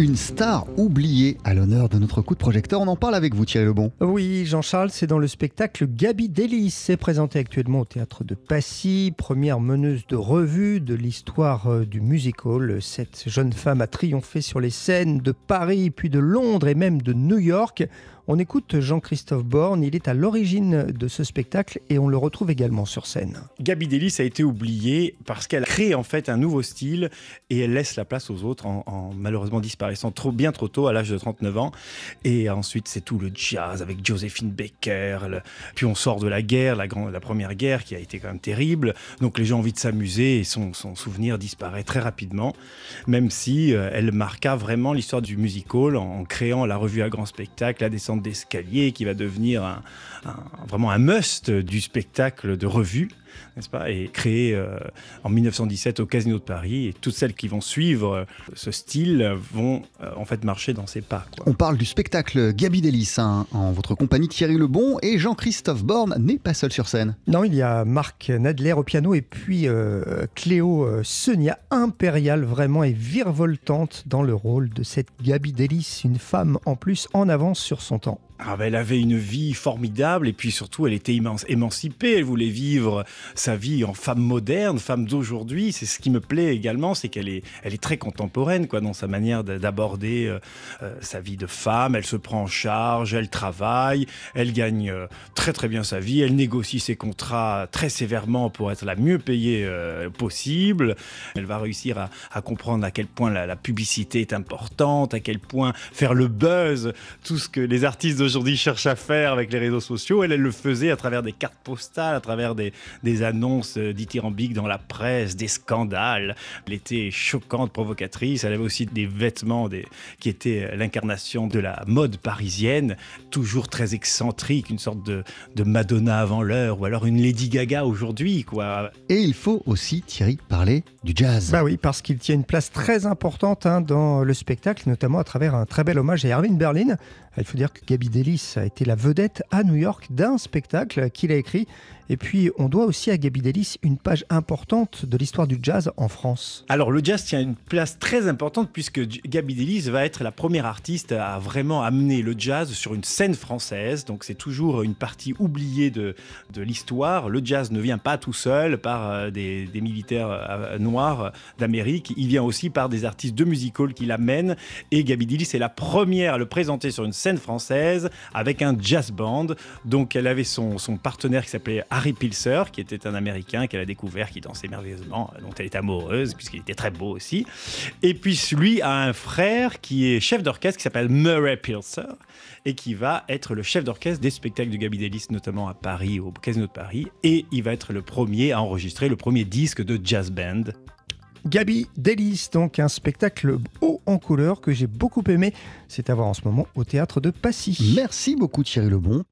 Une star oubliée à l'honneur de notre coup de projecteur. On en parle avec vous, Thierry Lebon. Oui, Jean-Charles, c'est dans le spectacle Gabi Delis. C'est présenté actuellement au théâtre de Passy, première meneuse de revue de l'histoire euh, du musical. Cette jeune femme a triomphé sur les scènes de Paris, puis de Londres et même de New York. On écoute Jean-Christophe Borne, il est à l'origine de ce spectacle et on le retrouve également sur scène. Gabi Delis a été oubliée parce qu'elle crée en fait un nouveau style et elle laisse la place aux autres en, malheureusement disparaissant bien trop tôt à l'âge de 39 ans. Et ensuite c'est tout le jazz avec Josephine Baker. Puis on sort de la guerre, la, la première guerre qui a été quand même terrible. Donc les gens ont envie de s'amuser et son, souvenir disparaît très rapidement. Même si euh, elle marqua vraiment l'histoire du musical en, en créant la revue à grand spectacle, la descente d'escalier qui va devenir vraiment un must du spectacle de revue, n'est-ce pas Et créé euh, en 1917 au Casino de Paris. Et toutes celles qui vont suivre euh, ce style vont euh, en fait marcher dans ses pas. On parle du spectacle Gabi Delis hein, en votre compagnie Thierry Lebon et Jean-Christophe Borne n'est pas seul sur scène. Non, il y a Marc Nadler au piano et puis Cléo Sonia impériale vraiment et virevoltante dans le rôle de cette Gabi Delis, une femme en plus en avance sur son temps. Ah ben, elle avait une vie formidable et puis surtout elle était émancipée, elle voulait vivre sa vie en femme moderne, femme d'aujourd'hui. C'est ce qui me plaît également, c'est qu'elle est, elle est très contemporaine quoi, dans sa manière d'aborder euh, euh, sa vie de femme. Elle se prend en charge, elle travaille, elle gagne euh, très très bien sa vie, elle négocie ses contrats très sévèrement pour être la mieux payée possible. Elle va réussir à, comprendre à quel point la, publicité est importante, à quel point faire le buzz, tout ce que les artistes de aujourd'hui cherche à faire avec les réseaux sociaux. Elle, le faisait à travers des cartes postales, à travers des annonces euh, dithyrambiques dans la presse, des scandales. Elle était choquante, provocatrice. Elle avait aussi des vêtements des, qui étaient euh, l'incarnation de la mode parisienne, toujours très excentrique, une sorte de, de Madonna avant l'heure, ou alors une Lady Gaga aujourd'hui. quoi. Et il faut aussi, Thierry, parler du jazz. Bah oui, parce qu'il tient une place très importante hein, dans le spectacle, notamment à travers un très bel hommage à Erwin Berlin. Il faut dire que Gabi Delis a été la vedette à New York d'un spectacle qu'il a écrit. Et puis, on doit aussi à Gabi Delis une page importante de l'histoire du jazz en France. Alors, le jazz tient une place très importante puisque Gabi Delis va être la première artiste à vraiment amener le jazz sur une scène française. Donc, c'est toujours une partie oubliée de, de l'histoire. Le jazz ne vient pas tout seul par euh, des, militaires euh, noirs d'Amérique. Il vient aussi par des artistes de musical qui l'amènent. Et Gabi Delis est la première à le présenter sur une scène française avec un jazz band. Donc, elle avait son, son partenaire qui s'appelait Harry Pilser, qui était un Américain qu'elle a découvert, qui dansait merveilleusement, dont elle est amoureuse, puisqu'il était très beau aussi. Et puis lui a un frère qui est chef d'orchestre, qui s'appelle Murray Pilser, et qui va être le chef d'orchestre des spectacles de Gabi Delis, notamment à Paris, au Casino de Paris. Et il va être le premier à enregistrer le premier disque de jazz band Gabi Delis, donc un spectacle haut en couleur que j'ai beaucoup aimé. C'est à voir en ce moment au théâtre de Passy. Merci beaucoup Thierry Lebon.